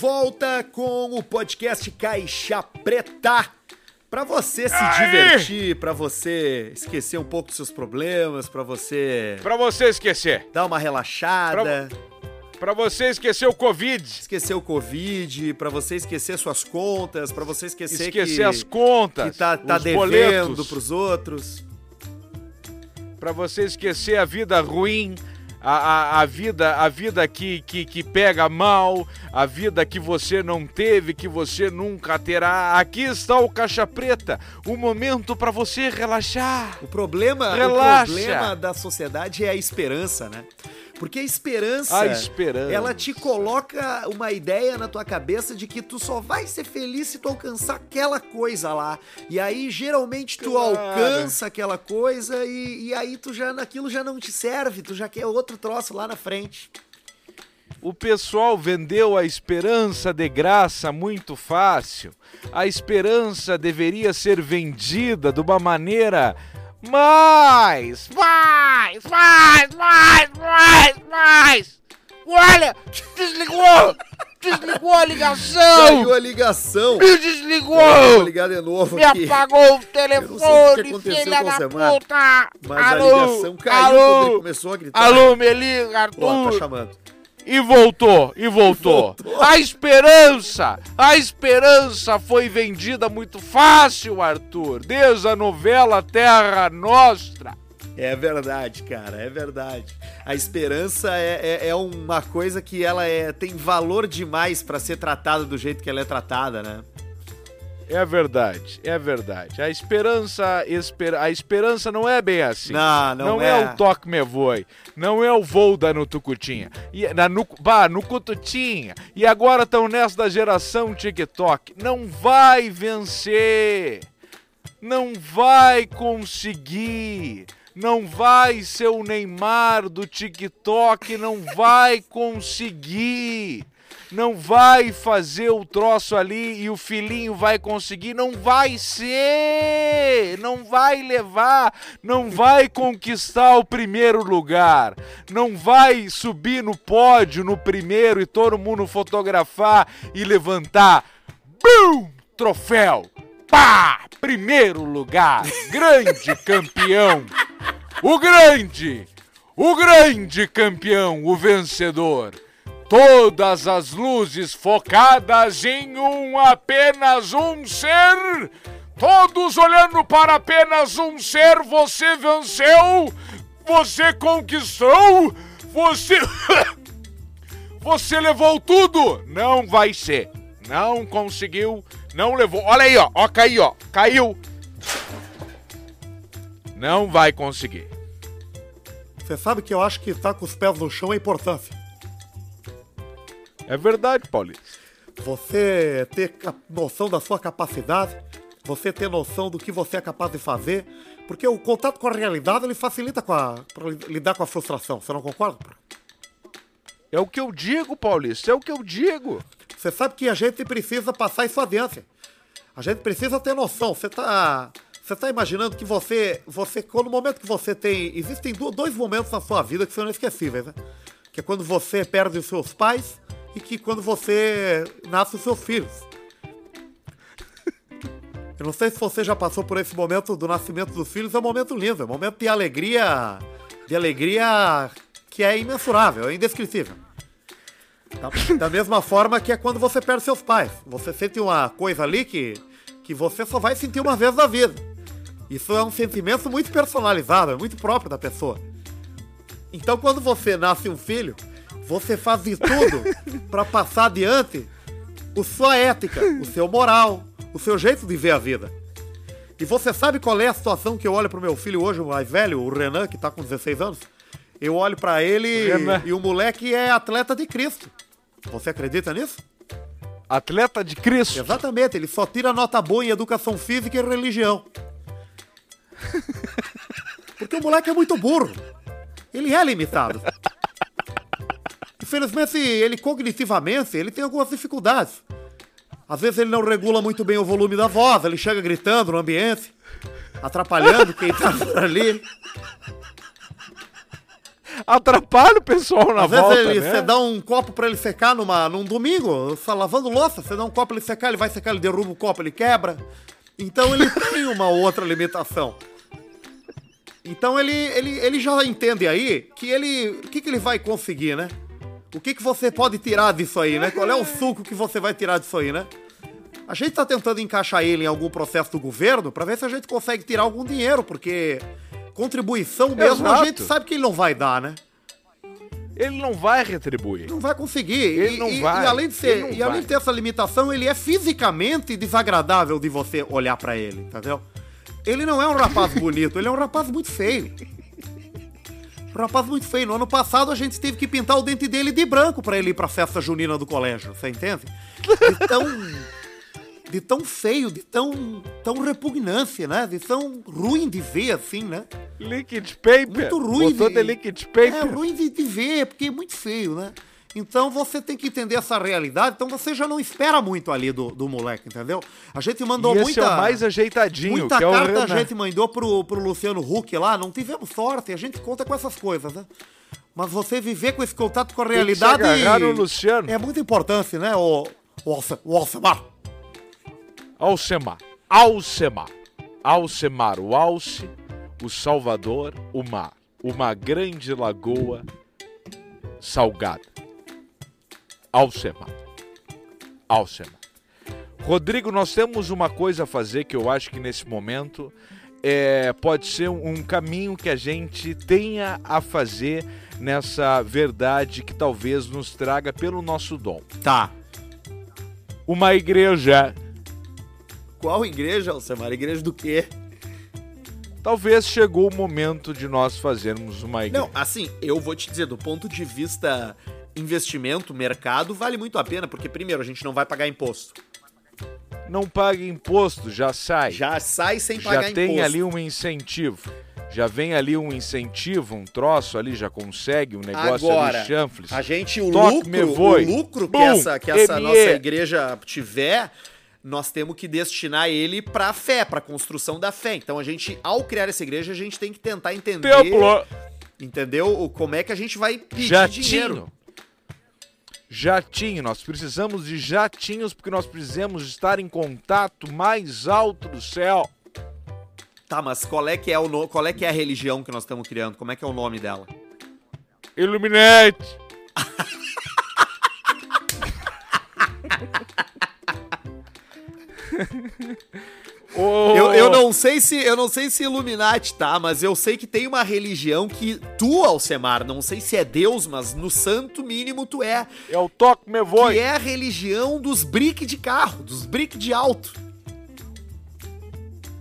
Volta com o podcast Caixa Preta. Pra você se Aê! divertir, pra você esquecer um pouco dos seus problemas, pra você Pra você esquecer. dar uma relaxada, Pra você esquecer o Covid. esquecer o Covid, pra você esquecer suas contas, pra você esquecer, Esquecer que, as contas. que tá, tá os devendo boletos. pros outros. Pra você esquecer a vida ruim. A, a, a vida, a vida que, que, que pega mal, a vida que você não teve, que você nunca terá. Aqui está o Caixa Preta, o momento pra você relaxar. O problema, o Relaxa. problema da sociedade é a esperança, né? Porque a esperança, A esperança. ela te coloca uma ideia na tua cabeça de que tu só vai ser feliz se tu alcançar aquela coisa lá. E aí, geralmente, tu Claro. alcança aquela coisa e, e aí tu já, aquilo já não te serve, tu já quer outro troço lá na frente. O pessoal vendeu a esperança de graça muito fácil. A esperança deveria ser vendida de uma maneira mais, mais, mais, mais, mais, mais. Olha, desligou, desligou a ligação, Caiu a ligação. me Eu vou desligou, ligar de novo me aqui. apagou o o telefone, aconteceu filha o da Semar, puta. Mas a alô, ligação caiu quando ele alô, começou a gritar. alô, me liga, Arthur. Ó, tá chamando. E voltou, e voltou. Voltou. A esperança, a esperança foi vendida muito fácil, Arthur. Desde a novela Terra Nostra. É verdade, cara, é verdade. A esperança é, é, é uma coisa que ela é, tem valor demais pra ser tratada do jeito que ela é tratada, né? É verdade, é verdade. A esperança, esper- a esperança não é bem assim. Não, não, é. o toque me voe, não é o voo da Nutucutinha, e, na nu, bah, no Cututinha. E agora estão nessa da geração TikTok. Não vai vencer, não vai conseguir, não vai ser o Neymar do TikTok, não vai conseguir. Não vai fazer o troço ali e o filhinho vai conseguir, não vai ser, não vai levar, não vai conquistar o primeiro lugar, não vai subir no pódio no primeiro e todo mundo fotografar e levantar, bum, troféu, pá, primeiro lugar, grande campeão, o grande, o grande campeão, o vencedor. Todas as luzes focadas em um apenas um ser. Todos olhando para apenas um ser. Você venceu. Você conquistou. Você. Você levou tudo. Não vai ser. Não conseguiu. Não levou. Olha aí, ó. Ó, caiu, ó. Caiu. Não vai conseguir. Você sabe que eu acho que estar com os pés no chão é importante. É verdade, Paulista. Você ter noção da sua capacidade, você ter noção do que você é capaz de fazer, porque o contato com a realidade ele facilita com a, lidar com a frustração. Você não concorda? É o que eu digo, Paulista. É o que eu digo. Você sabe que a gente precisa passar isso adiante. A gente precisa ter noção. Você tá, você tá imaginando que você, você, quando no momento que você tem, existem do- dois momentos na sua vida que são inesquecíveis, né? Que é quando você perde os seus pais e que quando você nasce os seus filhos. Eu não sei se você já passou por esse momento do nascimento dos filhos, é um momento lindo, é um momento de alegria, de alegria que é imensurável, é indescritível. Da, mesma forma que é quando você perde seus pais. Você sente uma coisa ali que, que você só vai sentir uma vez na vida. Isso é um sentimento muito personalizado, é muito próprio da pessoa. Então quando você nasce um filho, você faz de tudo para passar adiante a sua ética, o seu moral, o seu jeito de ver a vida. E você sabe qual é a situação que eu olho pro meu filho hoje, o mais velho, o Renan, que tá com 16 anos? Eu olho pra ele Renan. e o moleque é atleta de Cristo. Você acredita nisso? Atleta de Cristo. Exatamente, ele só tira nota boa em educação física e religião. Porque o moleque é muito burro. Ele é limitado. Infelizmente, ele cognitivamente, ele tem algumas dificuldades. Às vezes ele não regula muito bem o volume da voz, ele chega gritando no ambiente, atrapalhando quem tá por ali. atrapalha o pessoal na Às volta, vezes ele, né? você dá um copo pra ele secar numa, num domingo, você tá lavando louça, você dá um copo pra ele secar, ele vai secar, ele derruba o copo, ele quebra. Então ele tem uma outra limitação. Então ele, ele, ele já entende aí que ele. O que, que ele vai conseguir, né? O que, que você pode tirar disso aí, né? Qual é o suco que você vai tirar disso aí, né? A gente tá tentando encaixar ele em algum processo do governo pra ver se a gente consegue tirar algum dinheiro, porque contribuição mesmo a Exato. gente sabe que ele não vai dar, né? Ele não vai retribuir. Não vai conseguir. Ele e, não e- vai, E além de ser, e além de ter essa limitação, ele é fisicamente desagradável de você olhar pra ele, entendeu? Ele não é um rapaz bonito, ele é um rapaz muito feio. Um rapaz muito feio. No ano passado a gente teve que pintar o dente dele de branco pra ele ir pra festa junina do colégio, você entende? De tão de tão feio, de tão tão repugnância, né? De tão ruim de ver assim, né? Liquid paper. Muito ruim Botou de- de liquid paper. É ruim de, de ver, porque é muito feio, né? Então você tem que entender essa realidade, então você já não espera muito ali do, do moleque, entendeu? A gente mandou e muita. é o mais ajeitadinho, Muita que é o carta a gente mandou pro, pro Luciano Huck lá, não tivemos sorte, a gente conta com essas coisas, né? Mas você viver com esse contato com a realidade. agarrar no Luciano. É muito importante, né, o, o, Alce- o Alcemar? Alcemar. Alcemar. Alcemar, o Alce, o Salvador, o mar. Uma grande lagoa salgada. Alcemar. Alcemar. Rodrigo, nós temos uma coisa a fazer que eu acho que nesse momento é, pode ser um, um caminho que a gente tenha a fazer nessa verdade que talvez nos traga pelo nosso dom. Tá. Uma igreja. Qual igreja, Alcemar? Igreja do quê? Talvez chegou o momento de nós fazermos uma igreja. Não, assim, eu vou te dizer, do ponto de vista investimento, mercado, vale muito a pena, porque primeiro, a gente não vai pagar imposto. Não paga imposto, já sai. Já sai sem Já pagar tem imposto. ali um incentivo. Já vem ali um incentivo, um troço ali, já consegue um negócio Agora, ali chanfles. A gente, o lucro, o lucro que essa, que essa ME. nossa igreja tiver, nós temos que destinar ele pra fé, pra construção da fé. Então a gente, ao criar essa igreja, a gente tem que tentar entender, Templo, entendeu? O, como é que a gente vai pedir jatinho. dinheiro. Jatinho, nós precisamos de jatinhos porque nós precisamos estar em contato mais alto do céu. Tá, mas qual é que é o no... qual é que é a religião que nós estamos criando? Como é que é o nome dela? Illuminate. Eu, não sei se eu não sei se Illuminati tá, mas eu sei que tem uma religião que tu, Alcemar, não sei se é Deus, mas no santo mínimo tu é, É o toque me voe. que é a religião dos brick de carro, dos brick de alto.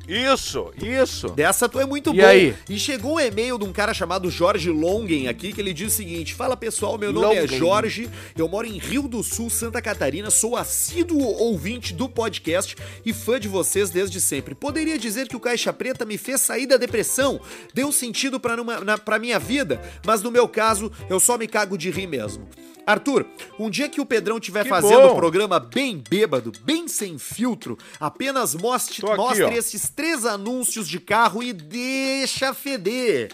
Isso, isso. Dessa tu é muito E bom. aí? E chegou um e-mail de um cara chamado Jorge Longen aqui, que ele diz o seguinte: Fala pessoal, meu nome é Longen. Jorge, eu moro em Rio do Sul, Santa Catarina, sou assíduo ouvinte do podcast e fã de vocês desde sempre. Poderia dizer que o Caixa Preta me fez sair da depressão, deu sentido pra, numa, na, pra minha vida, mas no meu caso, eu só me cago de rir mesmo. Arthur, um dia que o Pedrão estiver Que fazendo o programa bem bêbado, bem sem filtro, apenas mostre, aqui, mostre ó. esses três anúncios de carro e deixa feder.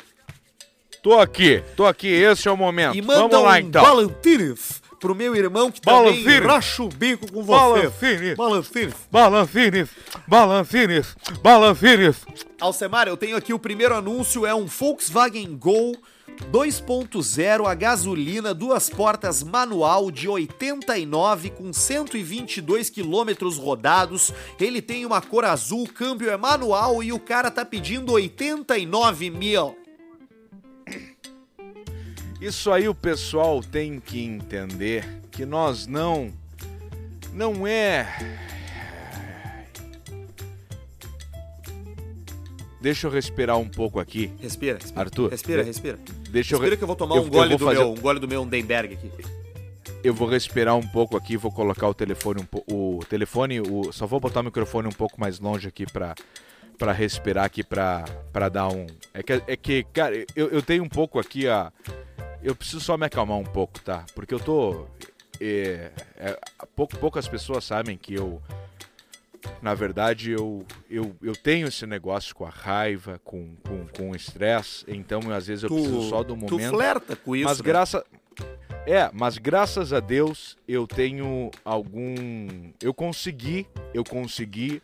Tô aqui, tô aqui, esse é o momento. E manda Vamos lá um então. Balancines pro meu irmão que também racha o bico com você. Balancines. Balancines. Balancines, balancines, balancines. Alcemar, eu tenho aqui o primeiro anúncio, é um Volkswagen Gol 2.0 a gasolina, duas portas manual de 89 com 122 quilômetros rodados. Ele tem uma cor azul, o câmbio é manual e o cara tá pedindo 89 mil. Isso aí o pessoal tem que entender que nós não não é Deixa eu respirar um pouco aqui. Respira, respira. Arthur, Respira, respira. Deixa eu Respira re- que eu vou tomar eu- um eu gole vou do fazer- meu, um gole do meu Undenberg aqui. eu vou respirar um pouco aqui, vou colocar o telefone um po- o telefone, o só vou botar o microfone um pouco mais longe aqui pra para respirar aqui pra para dar um é que é que cara, eu, eu tenho um pouco aqui a eu preciso só me acalmar um pouco, tá? Porque eu tô é, é, pouco, poucas pessoas sabem que eu na verdade eu eu, eu tenho esse negócio com a raiva, com, com, com o estresse, então às vezes eu Tu, preciso só do tu momento. flerta com isso, mas né? graça É, mas graças a Deus eu tenho algum. Eu consegui, eu consegui.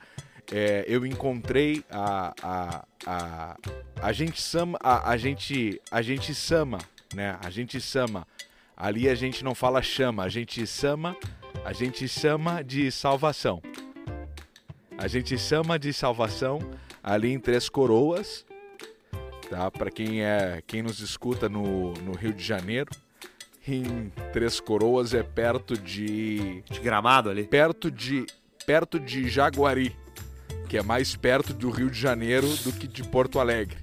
é, eu encontrei a. A, a, a gente sama. A, a gente. A gente sama, né? A gente sama. Ali a gente não fala chama, a gente sama. A gente chama de salvação. A gente chama de salvação ali em Três Coroas, tá? Para quem é, quem nos escuta no, no Rio de Janeiro, em Três Coroas é perto de De gramado ali. perto de perto de Jaguari, que é mais perto do Rio de Janeiro do que de Porto Alegre.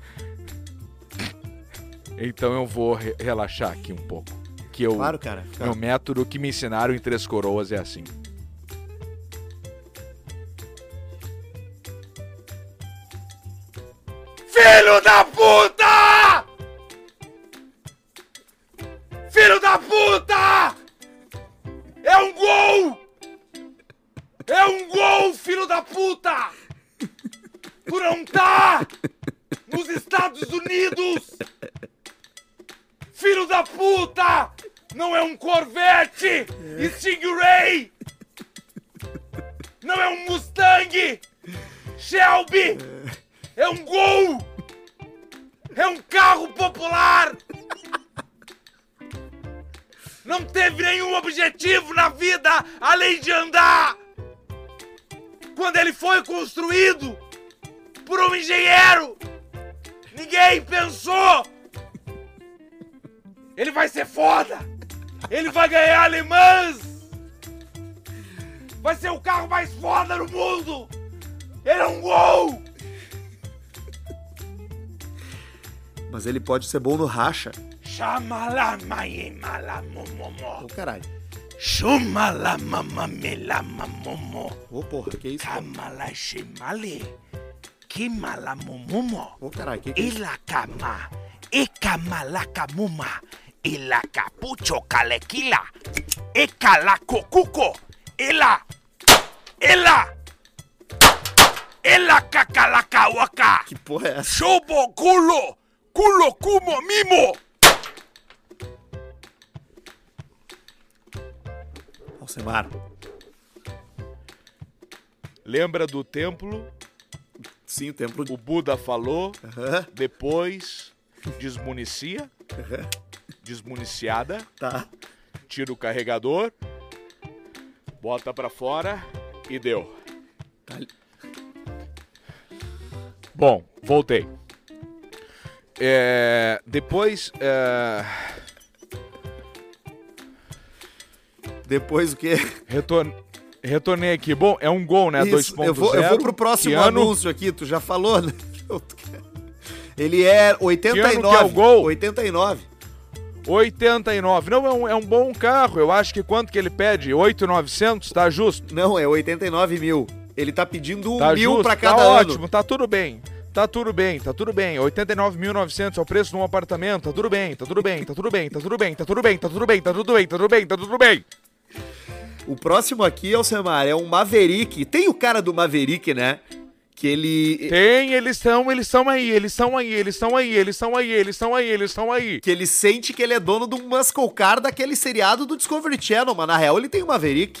então eu vou re- relaxar aqui um pouco, que eu Claro, cara. Meu método que me ensinaram em Três Coroas é assim. Filho da puta! Filho da puta! É um gol! É um gol, filho da puta! Tu não tá nos Estados Unidos! Filho da puta! Não é um Corvette! Stingray! Não é um Mustang! Shelby! É um Gol! É um carro popular! Não teve nenhum objetivo na vida além de andar! Quando ele foi construído por um engenheiro, ninguém pensou! Ele vai ser foda! Ele vai ganhar alemãs! Vai ser o carro mais foda do mundo! Ele é um gol! Mas ele pode ser bom no racha. Ô, caralho. Xumalamamamelamomo. Ô, porra, que isso? cara? Kamalashimale. Kimalamomomo. Ô, caralho, que que é isso? Ilakama. Ekamalacamuma. Ilacapucho calequila. Ecalacocuco. Ela. Ela. Ela cacalacauaca. Que porra é essa? Chobo culo. Cumo mimo. Alcemar. Lembra do templo? Sim, o templo. O Buda falou. Depois desmunicia. Desmuniciada. Tá. tira o carregador, bota pra fora e deu. Tá. Bom, voltei. É, depois, é, Depois o quê? retor- retornei aqui. Bom, é um gol, né? Isso, 2.0. eu, vou, eu vou pro próximo ano? anúncio aqui, tu já falou, né? Ele é 89. Que ano que é o gol? 89. 89. Não, é um, é um bom carro. Eu acho que quanto que ele pede? 8,900? Tá justo. Não, é 89 mil. Ele tá pedindo um Tá mil justo. pra cada tá ano. ótimo, tá tudo bem. Tá tudo bem, tá tudo bem. 89.900 é o preço de um apartamento. Tá tudo bem, tá tudo bem, tá tudo bem, tá tudo bem, tá tudo bem, tá tudo bem, tá tudo bem, tá tudo bem, tá tudo bem. O próximo aqui, Alcemar, é um Maverick. Tem o cara do Maverick, né? Que ele. Tem, eles estão, eles estão aí, eles estão aí, eles estão aí, eles estão aí, eles estão aí, eles estão aí. Que ele sente que ele é dono de um muscle car daquele seriado do Discovery Channel, mas na real ele tem um Maverick.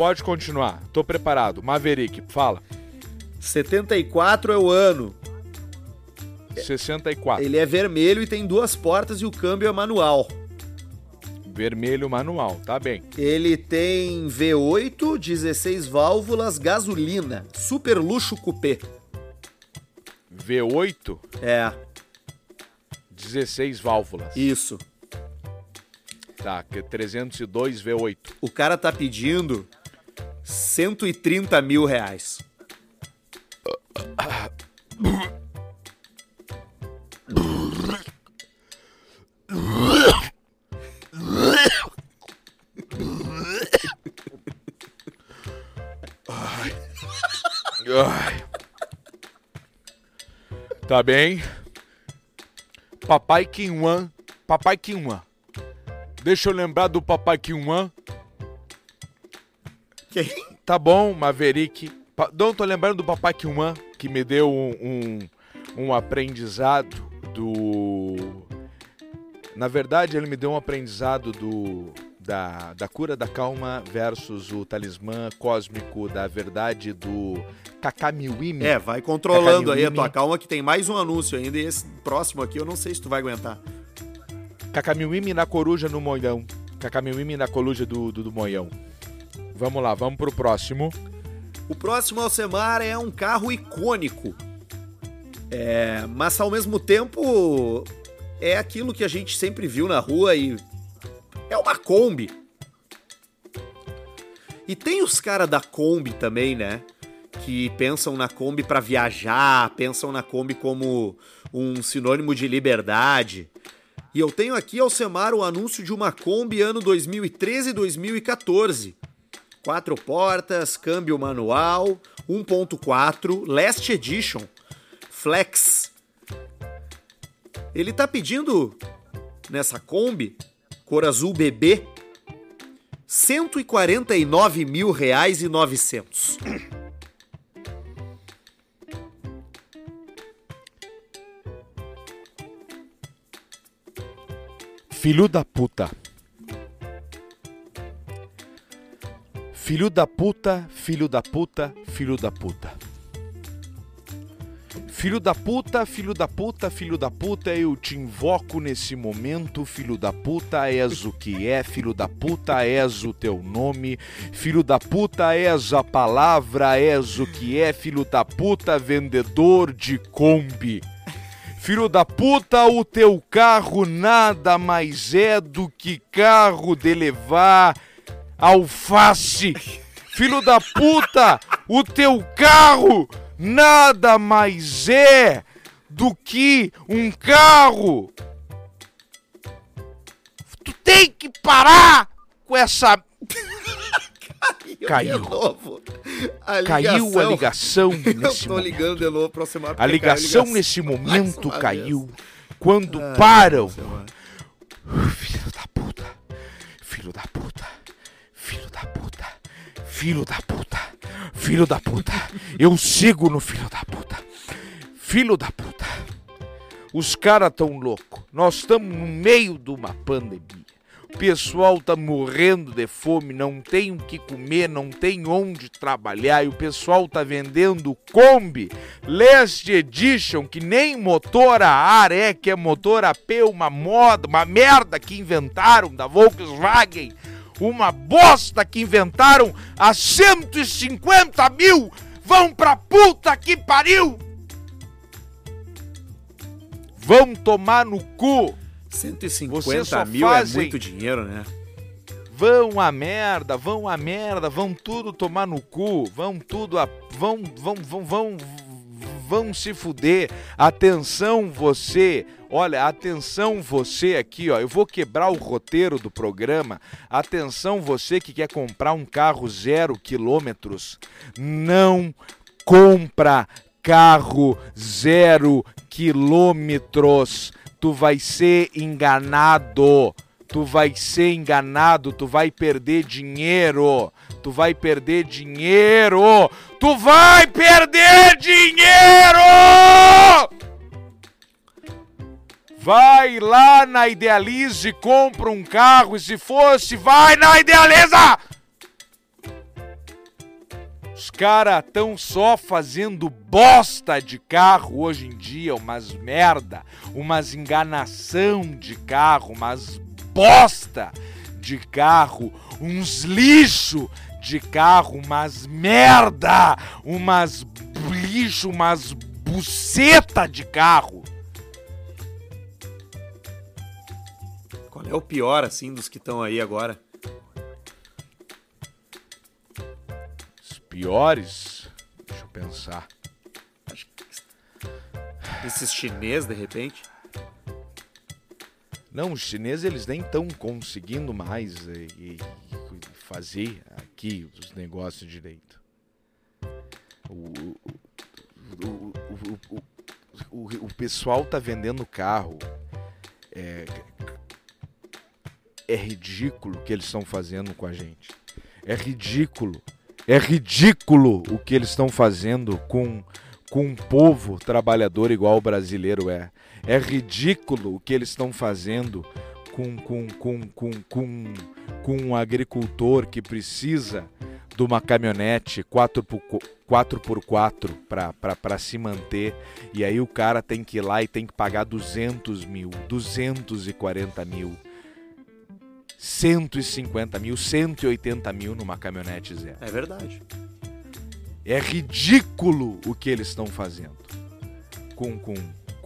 Pode continuar, tô preparado. Maverick, fala. 74 é o ano. 64. Ele é vermelho e tem duas portas e o câmbio é manual. Vermelho manual, tá bem. Ele tem V8, 16 válvulas, gasolina, super luxo coupé. V8, É, 16 válvulas. isso. Tá, que é 302 V8. O cara tá pedindo 130 mil reais. Ai. Tá bem. Papai Kinwan. Papai Kinwan. Deixa eu lembrar do Papai Kinwan. Quem? Tá bom, Maverick. Pa não tô lembrando do Papai Kinwan, que me deu um, um, um aprendizado do. Na verdade, ele me deu um aprendizado do da, da cura da calma versus o talismã cósmico da verdade do Kakamiwimi. É, vai controlando aí a Kakamiwimi. tua calma que tem mais um anúncio ainda e esse próximo aqui eu não sei se tu vai aguentar. Kakamiwimi na coruja no moião. Kakamiwimi na coruja do, do, do moião. Vamos lá, vamos pro próximo. O próximo Alcemar é um carro icônico. É, mas ao mesmo tempo é aquilo que a gente sempre viu na rua e é uma Kombi. E tem os caras da Kombi também, né? Que pensam na Kombi pra viajar, pensam na Kombi como um sinônimo de liberdade. E eu tenho aqui, Alcemar, o anúncio de uma Kombi ano 2013 e 2014. Quatro portas, câmbio manual, 1.4, Last Edition, Flex. Ele tá pedindo nessa Kombi, cor azul bebê, 149 mil reais e 900. Filho da puta. Filho da puta, filho da puta, filho da puta. Filho da puta, filho da puta, filho da puta, eu te invoco nesse momento, filho da puta, és o que é, filho da puta, és o teu nome, filho da puta, és a palavra, és o que é, filho da puta, vendedor de Kombi. Filho da puta, o teu carro nada mais é do que carro de levar alface. Filho da puta, o teu carro nada mais é do que um carro. Tu tem que parar com essa. Caiu. Novo. A Caiu a ligação Eu nesse tô momento. ligando de novo pra Alcemar. A ligação caiu nesse mais momento caiu vez. quando param. Filho da filho da puta, filho da puta. Eu sigo no filho da puta, filho da puta. Os caras tão loucos. Nós estamos no meio de uma pandemia. O pessoal tá morrendo de fome, não tem o que comer, não tem onde trabalhar e o pessoal tá vendendo Kombi Last Edition, que nem motor a ar é, que é motor a P, uma moda, uma merda que inventaram da Volkswagen, uma bosta que inventaram a 150 mil, vão pra puta que pariu! Vão tomar no cu! Vocês 150 só mil fazem- é muito dinheiro, né? Vão a merda, vão a merda, vão tudo tomar no cu, vão tudo a. vão, vão, vão, vão, vão se fuder. Atenção você, olha, atenção você aqui, ó. Eu vou quebrar o roteiro do programa. Atenção você que quer comprar um carro zero quilômetros. Não compra carro zero quilômetros. Tu vai ser enganado. Tu vai ser enganado, tu vai perder dinheiro. Tu vai perder dinheiro. Tu vai perder dinheiro! Vai lá na Idealize compra um carro. E se fosse, vai na Idealiza! Os caras tão só fazendo bosta de carro hoje em dia, umas merda, umas enganação de carro, umas bosta de carro, uns lixo de carro, umas merda, umas lixo, umas buceta de carro. Qual é o pior, assim, dos que estão aí agora? piores. Deixa eu pensar. Esses chineses, de repente. Não, os chineses eles nem estão conseguindo mais e, e fazer aqui os negócios direito. O, o, o, o, o pessoal tá vendendo carro. É, é ridículo o que eles estão fazendo com a gente. É ridículo. É ridículo o que eles estão fazendo com, com um povo trabalhador igual o brasileiro é. É ridículo o que eles estão fazendo com, com, com, com, com, com um agricultor que precisa de uma caminhonete 4x4 para se manter. E aí o cara tem que ir lá e tem que pagar 200 mil, 240 mil, 150 mil, 180 mil numa caminhonete zero. É verdade. É ridículo o que eles estão fazendo com, com,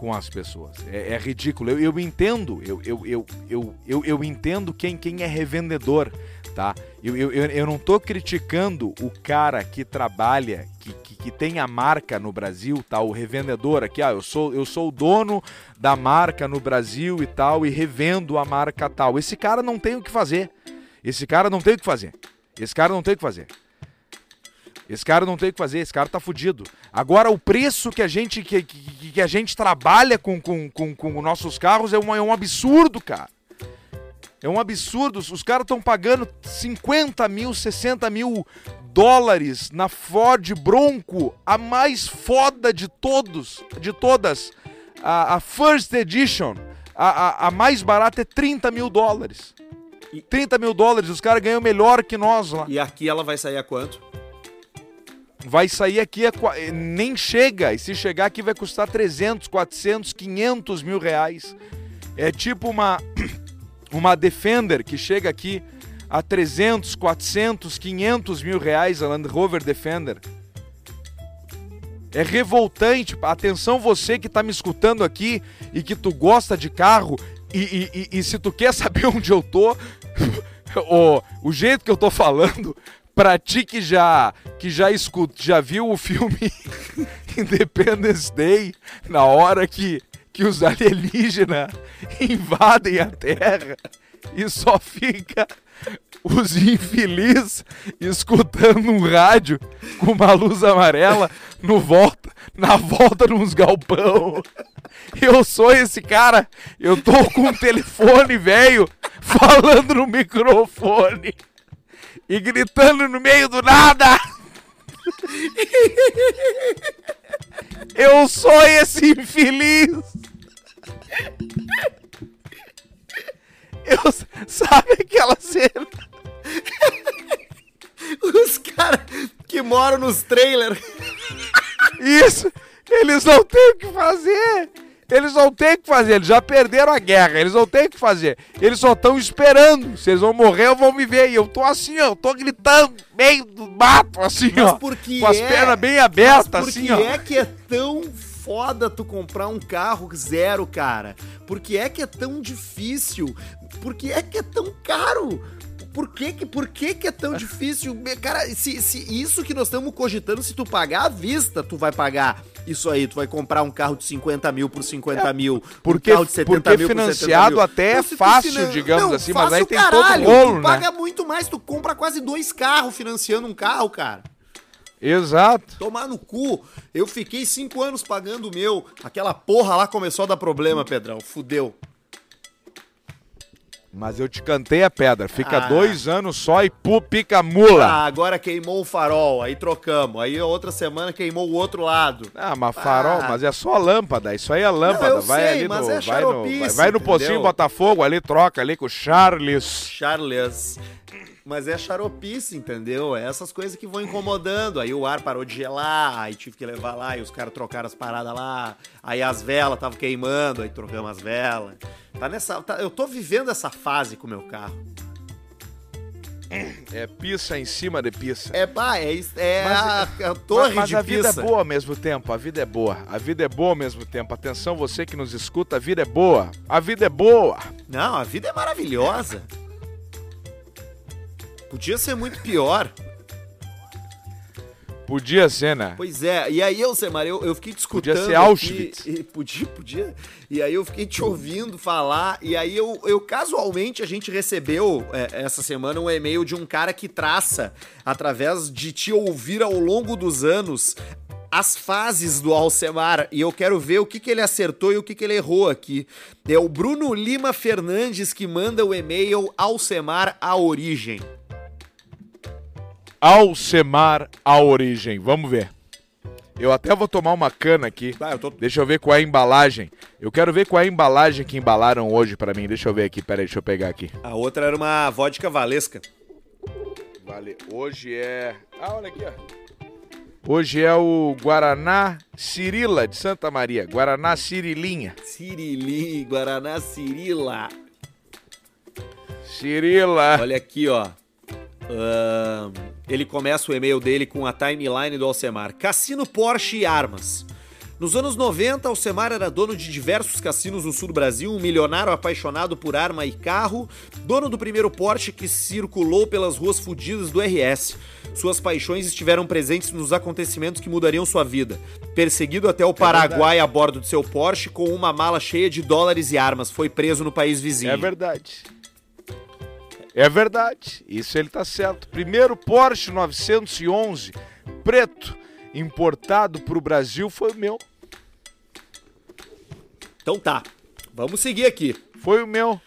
com as pessoas. É, é ridículo. Eu, eu entendo, eu, eu, eu, eu, eu, eu entendo quem, quem é revendedor, tá? Eu, eu, eu não tô criticando o cara que trabalha, que, que, que, tem a marca no Brasil, tá? O revendedor aqui, ah, eu sou, eu sou o dono da marca no Brasil e tal, e revendo a marca tal. Esse cara não tem o que fazer. Esse cara não tem o que fazer. Esse cara não tem o que fazer. Esse cara não tem o que fazer, esse cara tá fudido. Agora, o preço que a gente, que, que, que a gente trabalha com, com, com, com nossos carros é, uma, é um absurdo, cara. É um absurdo. Os caras estão pagando 50 mil, 60 mil dólares na Ford Bronco, a mais foda de todos, de todas. A, a First Edition, a, a, a mais barata é 30 mil dólares. 30 mil dólares, os caras ganham melhor que nós lá. E aqui ela vai sair a quanto? Vai sair aqui, a, nem chega, e se chegar aqui vai custar 300, 400, 500 mil reais. É tipo uma, uma Defender que chega aqui a 300, 400, 500 mil reais, a Land Rover Defender. É revoltante. Atenção você que está me escutando aqui e que tu gosta de carro e, e, e, e se tu quer saber onde eu tô, o, o jeito que eu tô falando pra ti que já, que já, escuta, já viu o filme Independence Day, na hora que, que os alienígenas invadem a Terra e só fica os infelizes escutando um rádio com uma luz amarela no volta, na volta nos galpão. Eu sou esse cara, eu tô com um telefone velho falando no microfone e gritando no meio do nada. Eu sou esse infeliz. Eu, sabe aquela cena? Os caras que moram nos trailers. Isso, eles não têm o que fazer. Eles não têm o que fazer, eles já perderam a guerra, eles não têm o que fazer. Eles só estão esperando. Se eles vão morrer, eu vou me ver. E eu tô assim, ó, eu tô gritando, meio do mato, assim, Mas ó. com as é- pernas bem abertas, Mas assim, por que ó. é que é tão foda tu comprar um carro zero, cara? Por que é que é tão difícil? Por que é que é tão caro? Por que que, por que que é tão difícil? Cara, se, se isso que nós estamos cogitando, se tu pagar à vista, tu vai pagar isso aí. Tu vai comprar um carro de 50 mil por 50 mil. porque- um carro de 70 porque mil por 70 financiado mil. até é Não, tu fácil, digamos assim, mas aí tem todo o caralho, rolo, Tu né? paga muito mais, tu compra quase dois carros financiando um carro, cara. Exato. Tomar no cu. Eu fiquei cinco anos pagando o meu. Aquela porra lá começou a dar problema, Pedrão. Fudeu. Mas eu te cantei a pedra. Fica Ah. dois anos só e pu, pica mula. Ah, agora queimou o farol. Aí trocamos. Aí outra semana queimou o outro lado. Ah, mas farol, Ah. mas é só lâmpada. Isso aí é lâmpada. eu vai sei, ali no, é vai no, vai, vai no pocinho Botafogo ali, troca ali com o Charles. Charles. Mas é xaropice, entendeu? É essas coisas que vão incomodando. Aí o ar parou de gelar, aí tive que levar lá, e os caras trocaram as paradas lá. Aí as velas estavam queimando, aí trocamos as velas. Tá nessa. tá- eu tô vivendo essa fase com o meu carro. É pizza em cima de pizza. É, pá, é, é Mas- a, a torre mas, mas de a vida pizza. é boa ao mesmo tempo, a vida é boa. A vida é boa ao mesmo tempo. Atenção, você que nos escuta, a vida é boa. A vida é boa. Não, a vida é maravilhosa. Podia ser muito pior. Podia ser, né? Pois é, e aí, Alcemar, eu, eu fiquei te escutando. Podia ser Auschwitz. Aqui, e, podia, podia. E aí eu fiquei te ouvindo falar, e aí eu, eu casualmente, a gente recebeu é, essa semana um e-mail de um cara que traça, através de te ouvir ao longo dos anos, as fases do Alcemar e eu quero ver o que, que ele acertou e o que, que ele errou aqui. É o Bruno Lima Fernandes que manda o e-mail Alcemar a origem. Alcemar a origem. Vamos ver. Eu até vou tomar uma cana aqui. Ah, eu tô... Deixa eu ver qual é a embalagem. Eu quero ver qual é a embalagem que embalaram hoje para mim. Deixa eu ver aqui. Pera aí, deixa eu pegar aqui. A outra era uma vodka valesca. Vale. Hoje é. Ah, olha aqui, ó. Hoje é o Guaraná Cirila de Santa Maria. Guaraná Cirilinha. Cirilinha, Guaraná Cirila. Cirila. Olha aqui, ó. Uh, ele começa o e-mail dele com a timeline do Alcemar. Cassino Porsche e armas. Nos anos 90, Alcemar era dono de diversos cassinos no sul do Brasil, um milionário apaixonado por arma e carro, dono do primeiro Porsche que circulou pelas ruas fudidas do RS. Suas paixões estiveram presentes nos acontecimentos que mudariam sua vida. Perseguido até o Paraguai a bordo de seu Porsche com uma mala cheia de dólares e armas, foi preso no país vizinho. É verdade. É verdade, isso ele tá certo. Primeiro Porsche 911 preto importado para o Brasil foi o meu. Então tá, vamos seguir aqui. Foi o meu.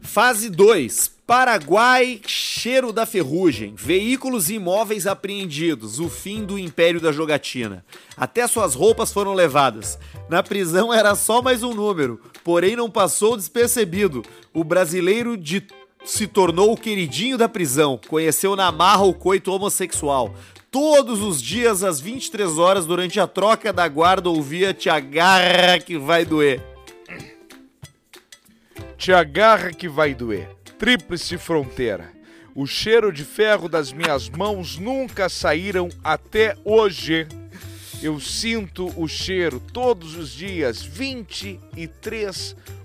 Fase 2. Paraguai, cheiro da ferrugem, veículos e imóveis apreendidos, o fim do império da jogatina. Até suas roupas foram levadas. Na prisão era só mais um número, porém não passou despercebido. O brasileiro de se tornou o queridinho da prisão, conheceu na marra o coito homossexual. Todos os dias, às 23 horas, durante a troca da guarda, ouvia Te agarra que vai doer. Te agarra que vai doer. Tríplice fronteira. O cheiro de ferro das minhas mãos nunca saíram até hoje. Eu sinto o cheiro todos os dias, 23 horas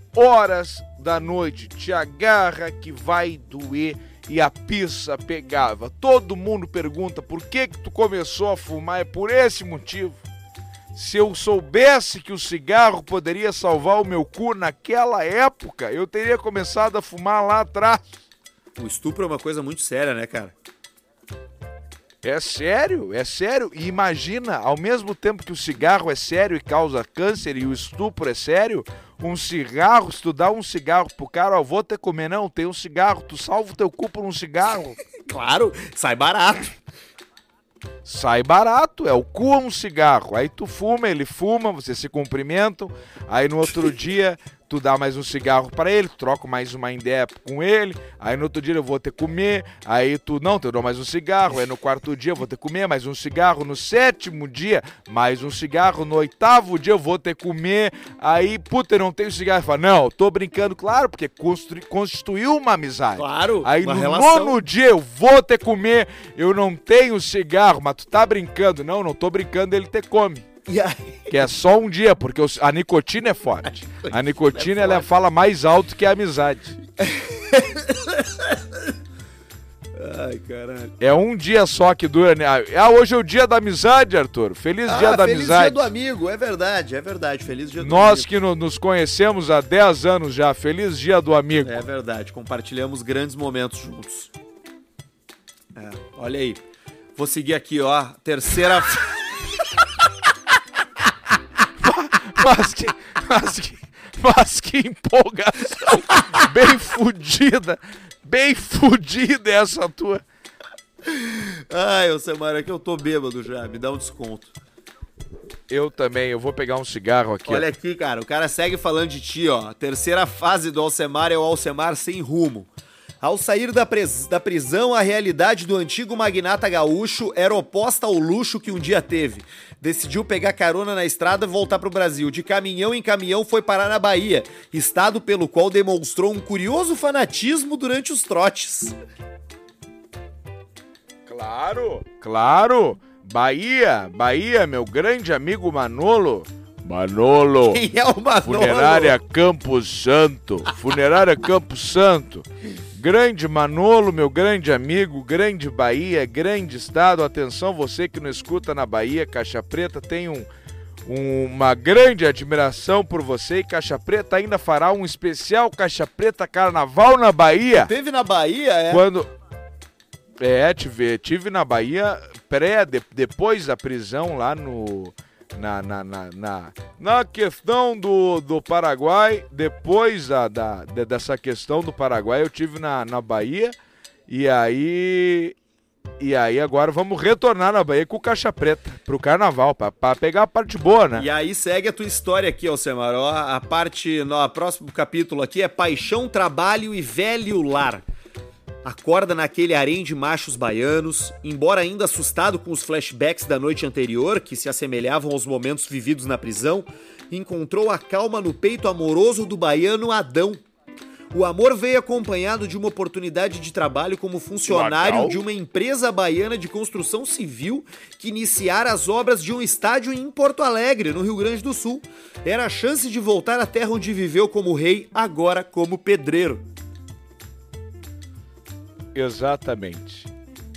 da noite. Te agarra que vai doer e a pizza pegava. Todo mundo pergunta por que que tu começou a fumar, é por esse motivo. Se eu soubesse que o cigarro poderia salvar o meu cu naquela época, eu teria começado a fumar lá atrás. O estupro é uma coisa muito séria, né, cara? É sério, é sério. E imagina, ao mesmo tempo que o cigarro é sério e causa câncer e o estupro é sério, um cigarro, se tu dá um cigarro pro cara, ó, vou que comer, não, tem um cigarro, tu salva o teu cu por um cigarro. claro, sai barato. Sai barato, é o cu um cigarro. Aí tu fuma, ele fuma, vocês se cumprimentam. Aí no outro dia tu dá mais um cigarro para ele, tu troca mais uma ideia com ele, aí no outro dia eu vou ter que comer, aí tu, não, tu dou mais um cigarro, aí no quarto dia eu vou ter que comer mais um cigarro, no sétimo dia, mais um cigarro, no oitavo dia eu vou ter que comer, aí, puta, eu não tenho cigarro, fala, não, tô brincando, claro, porque constituiu uma amizade. Claro, Aí no relação. nono dia eu vou ter que comer, eu não tenho cigarro, mas tu tá brincando, não, não tô brincando, ele te come. Aí, Que é só um dia, porque a nicotina é forte. A nicotina, ela fala mais alto que a amizade. ai, caralho. É um dia só que dura. né? Ah, hoje é o dia da amizade, Arthur. Feliz dia da feliz amizade. dia do amigo, é verdade, é verdade. Feliz dia do Nós amigo. que no- nos conhecemos há 10 anos já. Feliz dia do amigo. É verdade, compartilhamos grandes momentos juntos. É, olha aí. Vou seguir aqui, ó. Terceira. Mas que, mas que, mas que empolgação. Bem fudida. Bem fudida essa tua. Ai, ô Samara, é que eu tô bêbado já. Me dá um desconto. Eu também, eu vou pegar um cigarro aqui. ó. Olha aqui, cara. O cara segue falando de ti, ó. Terceira fase do Alcemar é o Alcemar sem rumo. Ao sair da, pres- da prisão, a realidade do antigo magnata gaúcho era oposta ao luxo que um dia teve. Decidiu pegar carona na estrada e voltar pro Brasil. De caminhão em caminhão foi parar na Bahia, estado pelo qual demonstrou um curioso fanatismo durante os trotes. Claro, claro. Bahia, Bahia, meu grande amigo Manolo. Manolo. Quem é o Manolo? Funerária Campo Santo. Funerária Campo Santo. Grande Manolo, meu grande amigo, grande Bahia, grande estado. Atenção, você que não escuta na Bahia, Caixa Preta tem um, um- uma grande admiração por você e Caixa Preta ainda fará um especial Caixa Preta Carnaval na Bahia. Teve na Bahia, é? Quando. É, tive, tive na Bahia pré, de- depois da prisão lá no. Na, na, na, na, na questão do, do Paraguai, depois da, da, de- dessa questão do Paraguai, eu tive na, na Bahia e aí. E aí agora vamos retornar na Bahia com o Caixa Preta pro carnaval, pra, pra pegar a parte boa, né? E aí segue a tua história aqui, Alcemar. Ó, a parte, no próximo capítulo aqui é paixão, trabalho e velho lar. Acorda naquele harém de machos baianos, embora ainda assustado com os flashbacks da noite anterior, que se assemelhavam aos momentos vividos na prisão, encontrou a calma no peito amoroso do baiano Adão. O amor veio acompanhado de uma oportunidade de trabalho como funcionário Legal. de uma empresa baiana de construção civil que iniciara as obras de um estádio em Porto Alegre, no Rio Grande do Sul. Era a chance de voltar à terra onde viveu como rei, agora como pedreiro. Exatamente.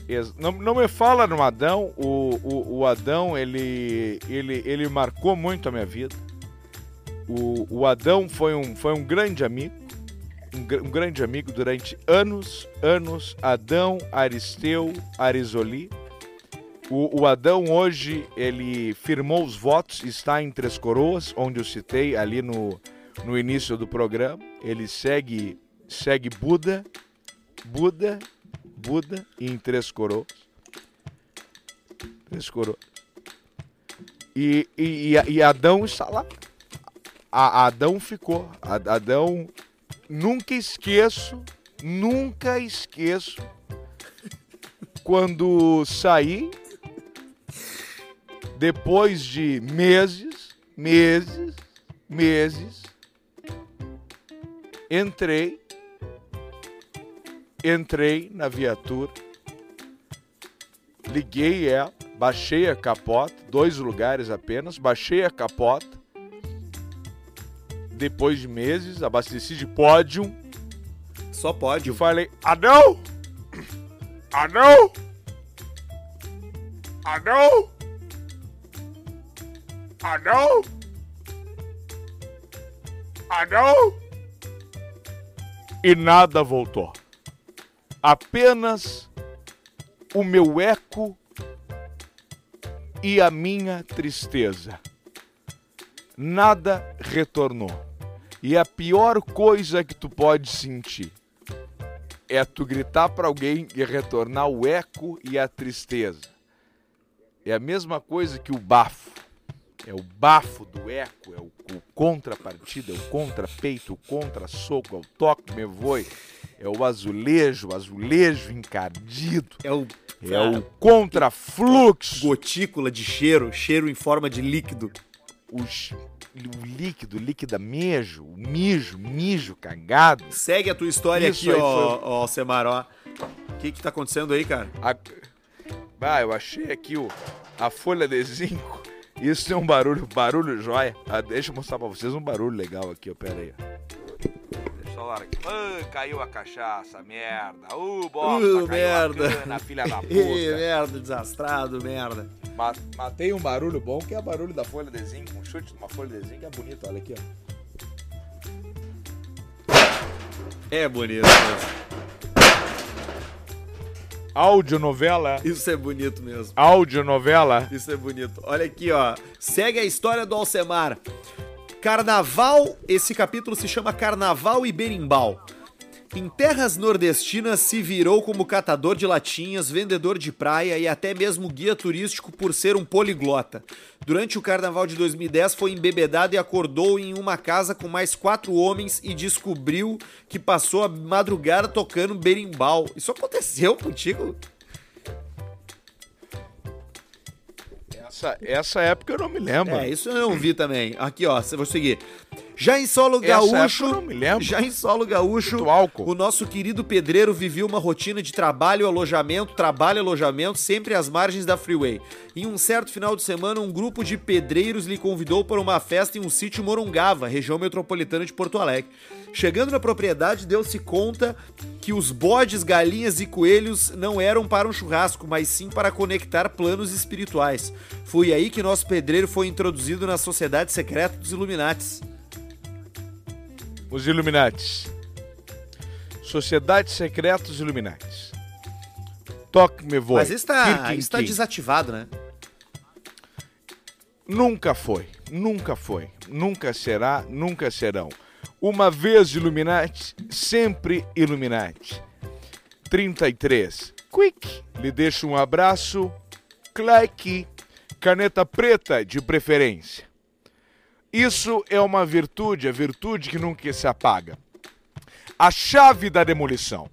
Ex- não, não me fala no Adão, o, o, o Adão, ele, ele, ele marcou muito a minha vida. O, o Adão foi um, foi um grande amigo, um, um grande amigo durante anos, anos. Adão, Aristeu, Arizoli. O, o Adão hoje, ele firmou os votos, está em Três Coroas, onde eu citei ali no, no início do programa. Ele segue, segue Buda, Buda, Buda e em Três Coroas. Três Coroas. E, e, e, Adão está lá. A, Adão ficou. A- Adão, nunca esqueço, nunca esqueço quando saí, depois de meses, meses, meses, entrei entrei na viatura, liguei ela, baixei a capota, dois lugares apenas, baixei a capota. Depois de meses, abasteci de pódio Só pode. e falei: Anão! Anão! Anão! Anão! Anão! E nada voltou. Apenas o meu eco e a minha tristeza. Nada retornou. E a pior coisa que tu pode sentir é tu gritar pra alguém e retornar o eco e a tristeza. É a mesma coisa que o bafo. É o bafo do eco, é o, o contrapartida, é o contrapeito, o contra-soco, é o toque me voe, é o azulejo, azulejo encardido, É o, é o contrafluxo, gotícula de cheiro, cheiro em forma de líquido. o, ch- o líquido, líquida mejo, o mijo, mijo cagado. Segue a tua história Isso aqui, ó, ó, Alcemar, ó. O que que tá acontecendo aí, cara? A... Ah, eu achei aqui o... a folha de zinco. Isso tem um barulho, barulho jóia. Ah, deixa eu mostrar pra vocês um barulho legal aqui, ó. Pera aí. ó. Largar aqui. Ah, caiu a cachaça, merda. Uh, bosta, Uh, caiu merda. a cana, filha da Ih, puta. merda, desastrado, merda. Ma- Matei um barulho bom, que é o barulho da folha de zinco. Um chute de uma folha de zinco é bonito, olha aqui, ó. É bonito mesmo. Audionovela. Isso é bonito mesmo. Audionovela. Isso é bonito. Olha aqui, ó. Segue a história do Alcemar. Carnaval, esse capítulo se chama Carnaval e Berimbau. Em terras nordestinas se virou como catador de latinhas, vendedor de praia e até mesmo guia turístico por ser um poliglota. Durante o carnaval de 2010 foi embebedado e acordou em uma casa com mais quatro homens e descobriu que passou a madrugada tocando berimbau. Isso aconteceu contigo? Essa, essa época eu não me lembro. É, isso eu não vi também. Aqui, ó, vou seguir. Já em solo gaúcho, não me lembro. já em solo gaúcho, o nosso querido pedreiro vivia uma rotina de trabalho, alojamento, trabalho, alojamento, sempre às margens da freeway. Em um certo final de semana, um grupo de pedreiros lhe convidou para uma festa em um sítio Morungava, região metropolitana de Porto Alegre. Chegando na propriedade, deu-se conta que os bodes, galinhas e coelhos não eram para um churrasco, mas sim para conectar planos espirituais. Foi aí que nosso pedreiro foi introduzido na sociedade secreta dos Illuminates. Os Illuminates. Sociedade Secreta dos Illuminates. Toque me voe. Mas isso tá, tá Kin. desativado, né? Nunca foi, nunca foi, nunca será, nunca serão. Uma vez Illuminati, sempre Illuminati. 33. Quick, lhe deixo um abraço. Claque, caneta preta de preferência. Isso é uma virtude, a virtude que nunca se apaga. A chave da demolição.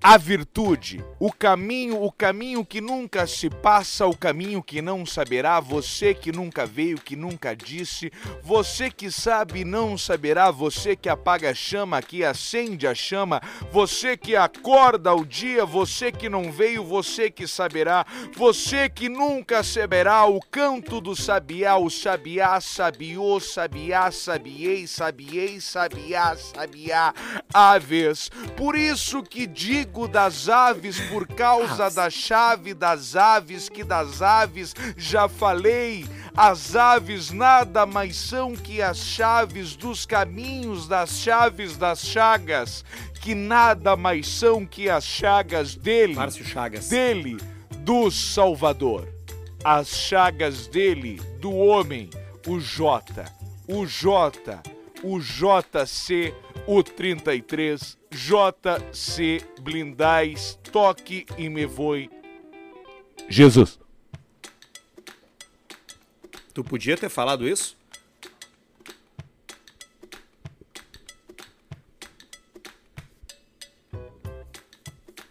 A virtude, o caminho, o caminho que nunca se passa, o caminho que não saberá, você que nunca veio, que nunca disse, você que sabe não saberá, você que apaga a chama, que acende a chama, você que acorda o dia, você que não veio, você que saberá, você que nunca saberá o canto do sabiá, o sabiá, sabiô, sabiá, sabiei, sabiei, sabiá, sabiá, aves. Por isso que digo das aves, por causa da chave das aves, que das aves já falei. As aves nada mais são que as chaves dos caminhos, das chaves das chagas, que nada mais são que as chagas dele Márcio Chagas. dele, do Salvador. As chagas dele, do homem, o J, o J, o JC, o 33, JC Blindais, toque e me voe. Jesus. Tu podia ter falado isso?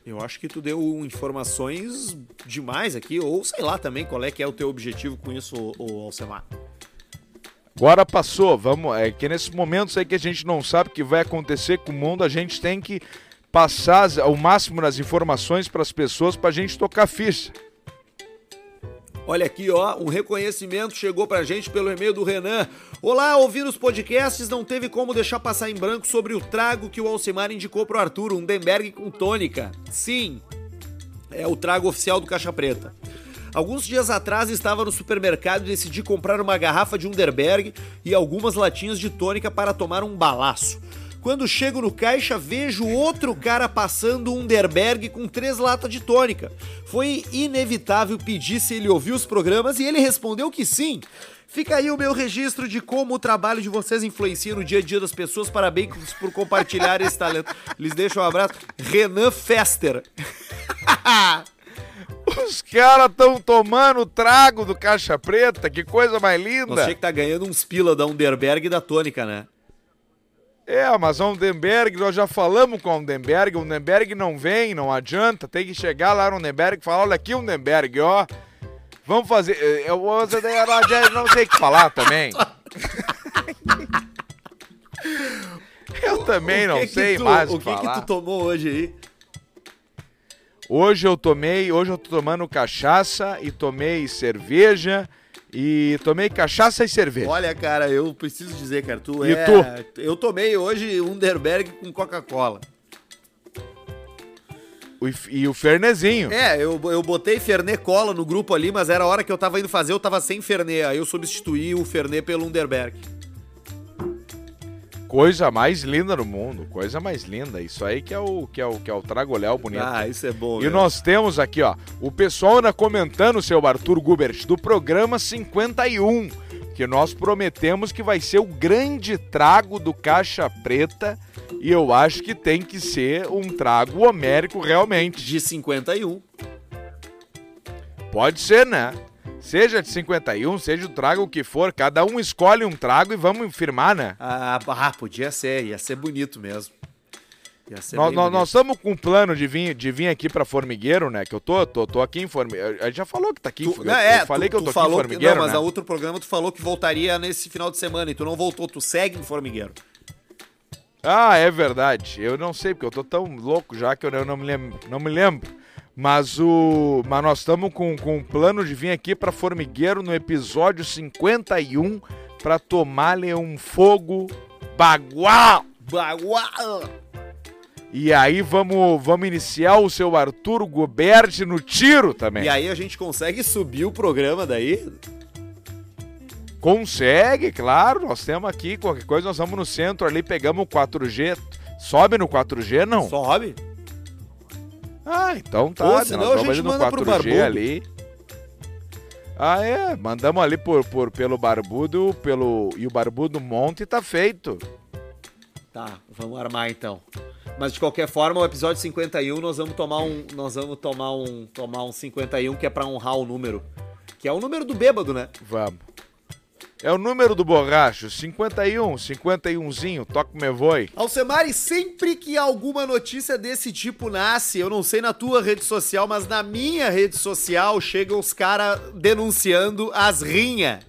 Eu acho que tu deu informações demais aqui, ou sei lá também qual é que é o teu objetivo com isso, Alcemar. Agora passou, vamos. É que nesses momentos aí que a gente não sabe o que vai acontecer com o mundo, a gente tem que passar as- o máximo nas informações para as pessoas para a gente tocar ficha. Olha aqui, ó, um reconhecimento chegou pra gente pelo e-mail do Renan. Olá, ouvindo os podcasts, não teve como deixar passar em branco sobre o trago que o Alcimar indicou pro Arthur, um Denberg com tônica. Sim, é o trago oficial do Caixa Preta. Alguns dias atrás estava no supermercado e decidi comprar uma garrafa de Underberg e algumas latinhas de tônica para tomar um balaço. Quando chego no caixa, vejo outro cara passando um Underberg com três latas de tônica. Foi inevitável pedir se ele ouviu os programas e ele respondeu que sim. Fica aí o meu registro de como o trabalho de vocês influencia no dia a dia das pessoas. Parabéns por compartilhar esse talento. Lhes deixo um abraço. Renan Fester. Os caras estão tomando trago do Caixa Preta, que coisa mais linda. tinha que tá ganhando uns pila da Underberg e da tônica, né? É, mas a Undenberg, nós já falamos com a Undenberg, o Undenberg não vem, não adianta, tem que chegar lá no Undenberg e falar, olha aqui, Undenberg, ó, vamos fazer, eh, eu, eu, não sei o que falar também. eu também não sei tu- mais O o que, que tu tomou hoje aí? Hoje eu tomei, hoje eu tô tomando cachaça e tomei cerveja e tomei cachaça e cerveja. Olha, cara, eu preciso dizer, cara, tu E é... tu? Eu tomei hoje Underberg com Coca-Cola. E o Fernezinho. É, eu, eu botei Fernet Cola no grupo ali, mas era a hora que eu tava indo fazer, eu tava sem Fernet. Aí eu substituí o Fernet pelo Underberg. Coisa mais linda no mundo, coisa mais linda. Isso aí que é o que é o que é o tragoléu bonito. Ah, isso é bom, e nós temos aqui, ó, o pessoal anda comentando, seu Arthur Gubert, do programa 51, que nós prometemos que vai ser o grande trago do Caixa Preta, e eu acho que tem que ser um trago homérico realmente. De 51. Pode ser, né? Seja de 51, seja o trago que for, cada um escolhe um trago e vamos firmar, né? Ah, ah, podia ser, ia ser bonito mesmo. Ia ser Nós nós- bonito. nós estamos com um plano de vir, de vir aqui pra Formigueiro, né? Que eu tô, tô, tô aqui em Formigueiro. A gente já falou que tá aqui em Formigueiro. não, é, eu falei tu, que eu tô aqui em falou que, Formigueiro, não, mas né? a outro programa tu falou que voltaria nesse final de semana e tu não voltou, tu segue em Formigueiro. Ah, é verdade. Eu não sei, porque eu tô tão louco já que eu não me lembro. Não me lembro. Mas o. Mas nós estamos com, com um plano de vir aqui pra Formigueiro no episódio 51 pra tomar-lhe um fogo bagual. Bagual! E aí vamos, vamos iniciar o seu Arthur Goberti no tiro também. E aí a gente consegue subir o programa daí? Consegue, claro. Nós temos aqui, qualquer coisa, nós vamos no centro ali, pegamos o 4G. Sobe no 4G, não? Sobe? Ah, então tá. Ou nós senão a vamos gente ali no manda pro 4G Barbudo. ali. Ah, é. Mandamos ali por, por, pelo Barbudo, pelo. E o Barbudo monta e tá feito. Tá, vamos armar então. Mas de qualquer forma, o episódio 51 nós vamos tomar um, nós vamos tomar um, tomar um 51 que é pra honrar o número, que é o número do bêbado, né? Vamos. É o número do borracho, 51, 51zinho, toca me voi. Alcemari, sempre que alguma notícia desse tipo nasce, eu não sei na tua rede social, mas na minha rede social chegam os caras denunciando as rinhas.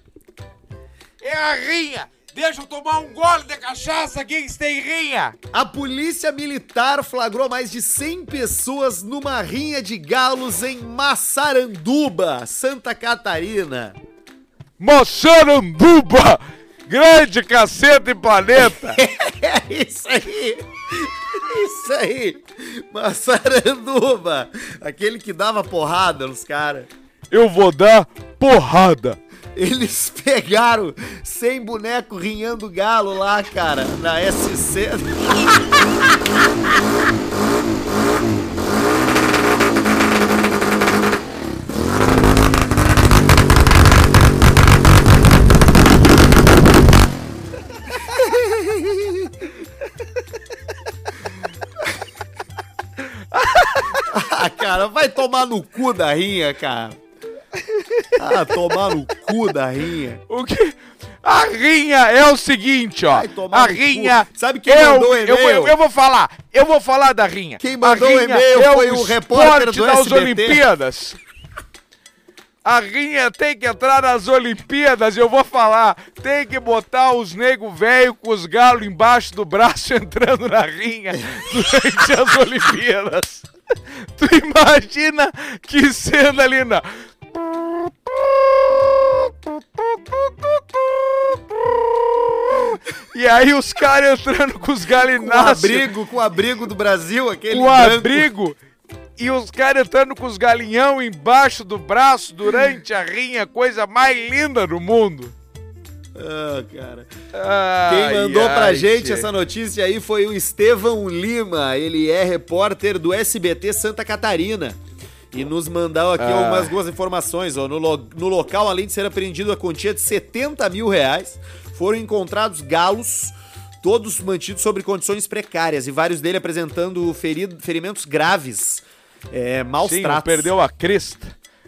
É a rinha! Deixa eu tomar um gole de cachaça aqui que tem rinha! A polícia militar flagrou mais de 100 pessoas numa rinha de galos em Massaranduba, Santa Catarina. Moçaranduba! Grande cacete planeta! É isso aí! Isso aí! Massaranduba! Aquele que dava porrada nos caras. Eu vou dar porrada! Eles pegaram 100 boneco rinhando galo lá, cara, na SC. Ah, cara, vai tomar no cu da rinha, cara. Ah, tomar no cu da rinha. O que? A rinha é o seguinte, ó. A no cu. rinha. Sabe quem é mandou o, o eu, e-mail? eu vou falar. Eu vou falar da rinha. Quem mandou a o rinha e-mail é foi o repórter esporte do das SBT. Olimpíadas. A rinha tem que entrar nas Olimpíadas, eu vou falar. Tem que botar os nego velho com os galos embaixo do braço entrando na rinha durante as Olimpíadas. Tu imagina que cena ali na. E aí os caras entrando com os Com o galináceos abrigo, com o abrigo do Brasil, aquele com branco. abrigo e os caras entrando com os galinhão embaixo do braço durante a rinha, coisa mais linda do mundo. Ah, cara. Ai, Quem mandou pra ai, gente tchê. essa notícia aí foi o Estevão Lima. Ele é repórter do SBT Santa Catarina. E nos mandou aqui Ah. algumas boas informações. Ó. No, lo- no local, além de ser apreendido a quantia de 70 mil reais, foram encontrados galos, todos mantidos sob condições precárias, e vários deles apresentando ferido- ferimentos graves, é, maus Sim, um tratos. perdeu a crista.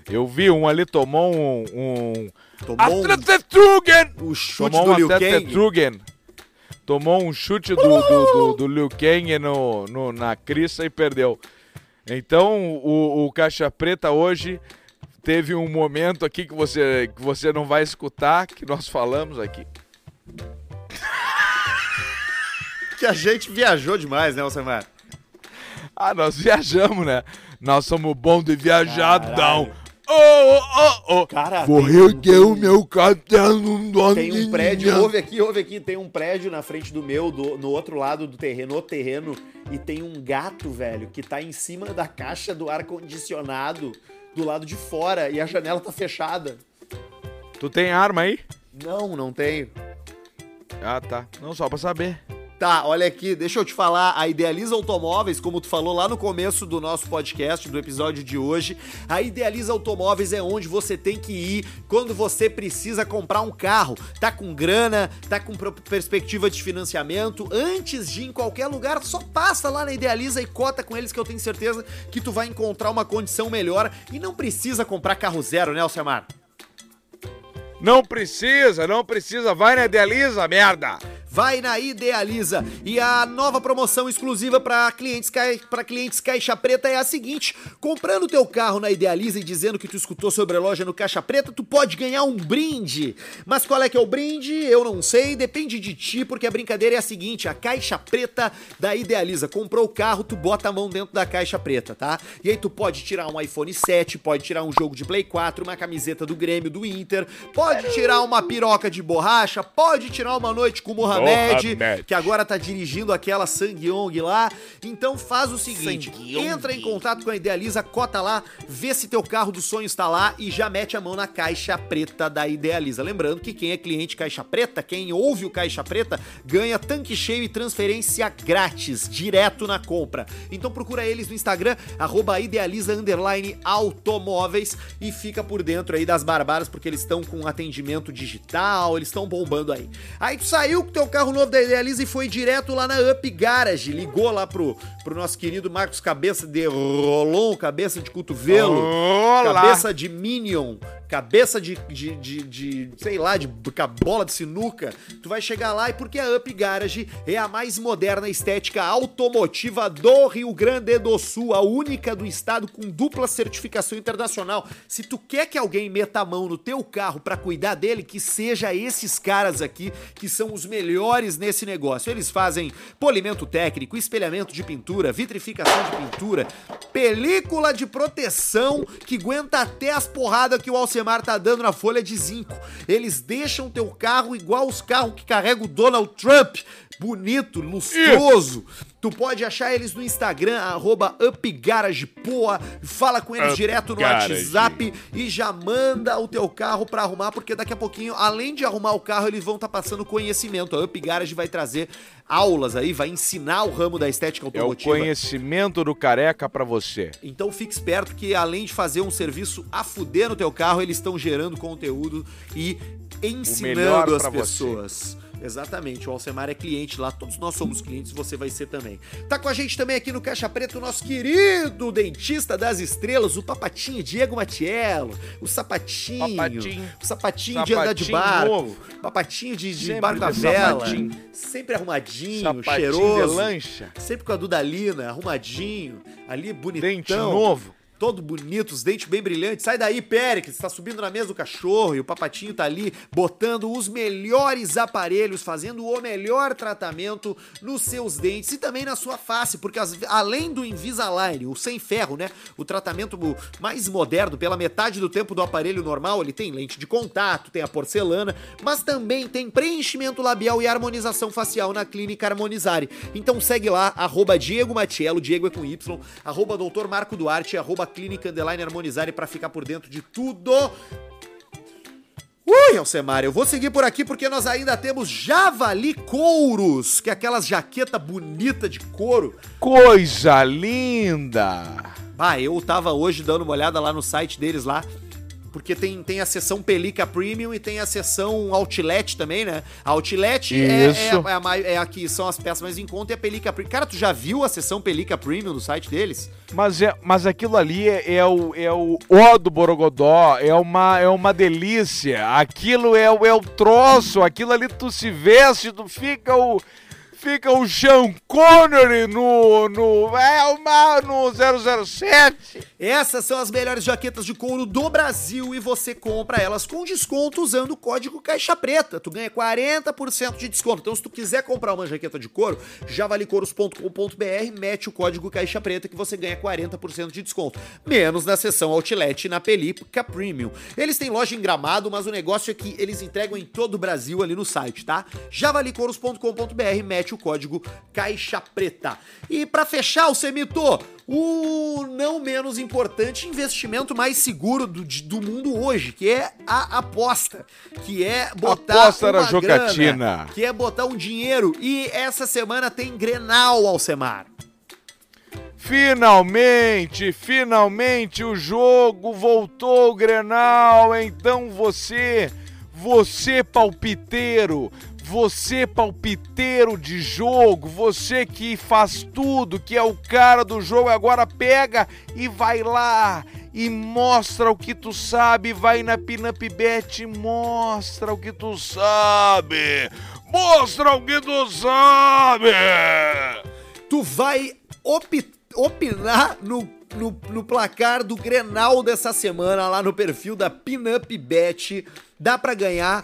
Eu vi um ali tomou um. um... Tomou um- Atletetrugen! o chute Tomou do um Liu Kang. Atletetrugen. Tomou um chute do, do, do, do Liu Kang no, no- na crista e perdeu. Então, o, o Caixa Preta hoje teve um momento aqui que você, que você não vai escutar, que nós falamos aqui. Que a gente viajou demais, né, Alcemar? Ah, nós viajamos, né? Nós somos bons de viajadão. Caralho. Ô, ô, ô, ô. Cara, tem um- erguer o meu caderno do Tem um prédio, ouve aqui, ouve aqui, tem um prédio na frente do meu, do- no outro lado do terreno, no terreno, e tem um gato, velho, que tá em cima da caixa do ar-condicionado, do lado de fora, e a janela tá fechada. Tu tem arma aí? Não, não tenho. Ah, tá. Não, só pra saber. Tá, olha aqui, deixa eu te falar, a Idealiza Automóveis, como tu falou lá no começo do nosso podcast, do episódio de hoje, a Idealiza Automóveis é onde você tem que ir quando você precisa comprar um carro. Tá com grana, tá com perspectiva de financiamento, antes de ir em qualquer lugar, só passa lá na Idealiza e cota com eles que eu tenho certeza que tu vai encontrar uma condição melhor e não precisa comprar carro zero, né, Alcemar? Não precisa, não precisa. Vai na Idealiza, merda. Vai na Idealiza. E a nova promoção exclusiva para clientes, clientes Caixa Preta é a seguinte: comprando teu carro na Idealiza e dizendo que tu escutou sobre a loja no Caixa Preta, tu pode ganhar um brinde. Mas qual é que é o brinde? Eu não sei, depende de ti, porque a brincadeira é a seguinte: a Caixa Preta da Idealiza comprou o carro, tu bota a mão dentro da Caixa Preta, tá? E aí tu pode tirar um iPhone 7, pode tirar um jogo de Play 4, uma camiseta do Grêmio, do Inter, pode tirar uma piroca de borracha, pode tirar uma noite com o Mohamed, Mohamed. que agora tá dirigindo aquela Sangyong lá. Então faz o seguinte, Sangyong. entra em contato com a Idealiza, cota lá, vê se teu carro do sonho está lá e já mete a mão na Caixa Preta da Idealiza. Lembrando que quem é cliente Caixa Preta, quem ouve o Caixa Preta, ganha tanque cheio e transferência grátis, direto na compra. Então procura eles no Instagram, arroba idealiza underline automóveis e fica por dentro aí das barbaras, porque eles estão com atendimento digital, eles estão bombando aí. Aí tu saiu com teu carro novo da Idealiza e foi direto lá na Up Garage, ligou lá pro, pro nosso querido Marcos Cabeça de Rolon, cabeça de cotovelo, Olá. cabeça de Minion, cabeça de, de, de, de, sei lá, de bola de sinuca, tu vai chegar lá e porque a Up Garage é a mais moderna estética automotiva do Rio Grande do Sul, a única do estado com dupla certificação internacional. Se tu quer que alguém meta a mão no teu carro pra cuidar dele, que seja esses caras aqui que são os melhores nesse negócio. Eles fazem polimento técnico, espelhamento de pintura, vitrificação de pintura, película de proteção que aguenta até as porradas que o Alcemar tá dando na folha de zinco. Eles deixam teu carro igual os carros que carrega o Donald Trump. Bonito, lustroso. Tu pode achar eles no Instagram, arroba UpGaragePoa. Fala com eles Up direto no Garage. WhatsApp e já manda o teu carro pra arrumar, porque daqui a pouquinho, além de arrumar o carro, eles vão estar passando conhecimento. A Up Garage vai trazer aulas aí, vai ensinar o ramo da estética É o automotiva. conhecimento do careca pra você. Então fique esperto que além de fazer um serviço a fuder no teu carro, eles estão gerando conteúdo e ensinando as pra você. Exatamente, o Alcemar é cliente lá, todos nós somos clientes, você vai ser também. Tá com a gente também aqui no Caixa Preta o nosso querido dentista das estrelas, o papatinho Diego Matiello, o sapatinho, Papatinho. o sapatinho, de andar de Sapatinho barco, novo. papatinho de, de Sempre barco de vela, sapatinho. sempre arrumadinho, Sapatinho cheiroso. lancha. Sempre com a Dudalina, arrumadinho, ali bonitão. Dente novo. Todo bonito, os dentes bem brilhantes. Sai daí, Péricles, tá subindo na mesa do cachorro e o papatinho tá ali botando os melhores aparelhos, fazendo o melhor tratamento nos seus dentes e também na sua face, porque as- além do Invisalign, o sem ferro, né, o tratamento mais moderno, pela metade do tempo do aparelho normal, ele tem lente de contato, tem a porcelana, mas também tem preenchimento labial e harmonização facial na Clínica Harmonizare. Então segue lá, arroba Diego Matiello, Diego é com Y, arroba Doutor Marco Duarte, arroba Clínica Underline Harmonizare pra ficar por dentro de tudo. Ui, Alcemar, eu vou seguir por aqui porque nós ainda temos Javali Couros, que é aquelas jaqueta bonita de couro. Coisa linda! Ah, eu tava hoje dando uma olhada lá no site deles lá, porque tem, tem a seção Pelica Premium e tem a seção Outlet também, né? A Outlet é, é, é a, é a que são as peças mais em conta e a Pelica Premium. Cara, tu já viu a seção Pelica Premium no site deles? Mas, é, mas aquilo ali é, é o, é o ó do Borogodó, é uma, é uma delícia. Aquilo é, o- é o troço, aquilo ali tu se veste, tu fica o. Fica o Sean Connery no. no é uma. no 007. Essas são as melhores jaquetas de couro do Brasil e você compra elas com desconto usando o código Caixa Preta. Tu ganha 40% de desconto. Então, se tu quiser comprar uma jaqueta de couro, javalicouros.com.br, mete o código Caixa Preta que você ganha 40% de desconto. Menos na seção Outlet na Pelípica Premium. Eles têm loja em Gramado, mas o negócio é que eles entregam em todo o Brasil ali no site, tá? javalicouros.com.br, mete o código Caixa Preta. E pra fechar o Semito, o não menos importante investimento mais seguro do, do mundo hoje, que é a aposta, que é botar Aposta uma jocatina. grana, que é botar um dinheiro. E essa semana tem Grenal, Alcemar. Finalmente, finalmente o jogo voltou, Grenal. Então você, você palpiteiro, você palpiteiro de jogo, você que faz tudo, que é o cara do jogo, agora pega e vai lá e mostra o que tu sabe, vai na Pinup e mostra o que tu sabe. Mostra o que tu sabe! Tu vai opi- opinar no, no, no placar do Grenal dessa semana lá no perfil da Pinup Bet. Dá pra ganhar.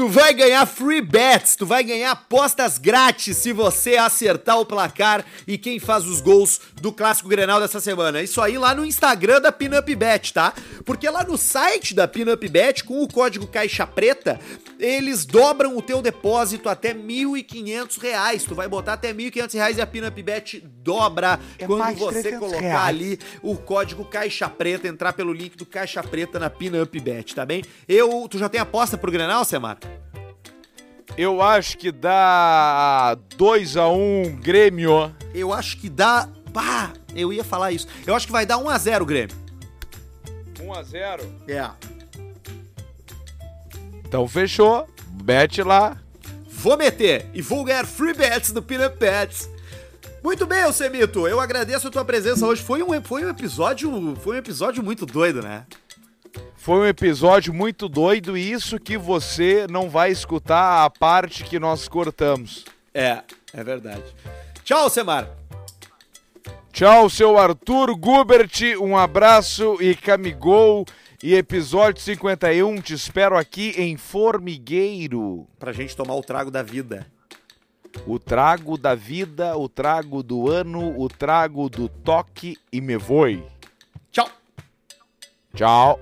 Tu vai ganhar free bets, tu vai ganhar apostas grátis se você acertar o placar e quem faz os gols do clássico Grenal dessa semana. Isso aí lá no Instagram da Pinup Bet, tá? Porque lá no site da Pinup Bet, com o código Caixa Preta, eles dobram o teu depósito até 1.500 reais. Tu vai botar até 1.500 reais e a Pinup Bet dobra É quando você 300 colocar reais. ali o código Caixa Preta, entrar pelo link do Caixa Preta na Pinup Bet, tá bem? Eu, tu já tem aposta pro Grenal, Semar? Eu acho que dá 2x1 Grêmio. Eu acho que dá. Pá, eu ia falar isso. Eu acho que vai dar 1x0 o Grêmio. 1x0. É. Então fechou. Bete lá. Vou meter e vou ganhar free bets do Peanut Pets. Muito bem, Alcemito. Eu agradeço a tua presença hoje. Foi um, foi um episódio, foi um episódio muito doido, né? Foi um episódio muito doido e isso que você não vai escutar a parte que nós cortamos. É, é verdade. Tchau, Semar. Tchau, seu Arthur Gubert, um abraço e camigol. E episódio 51, te espero aqui em Formigueiro. Pra gente tomar o trago da vida. O trago da vida, o trago do ano, o trago do toque e me voe. Tchau. Tchau.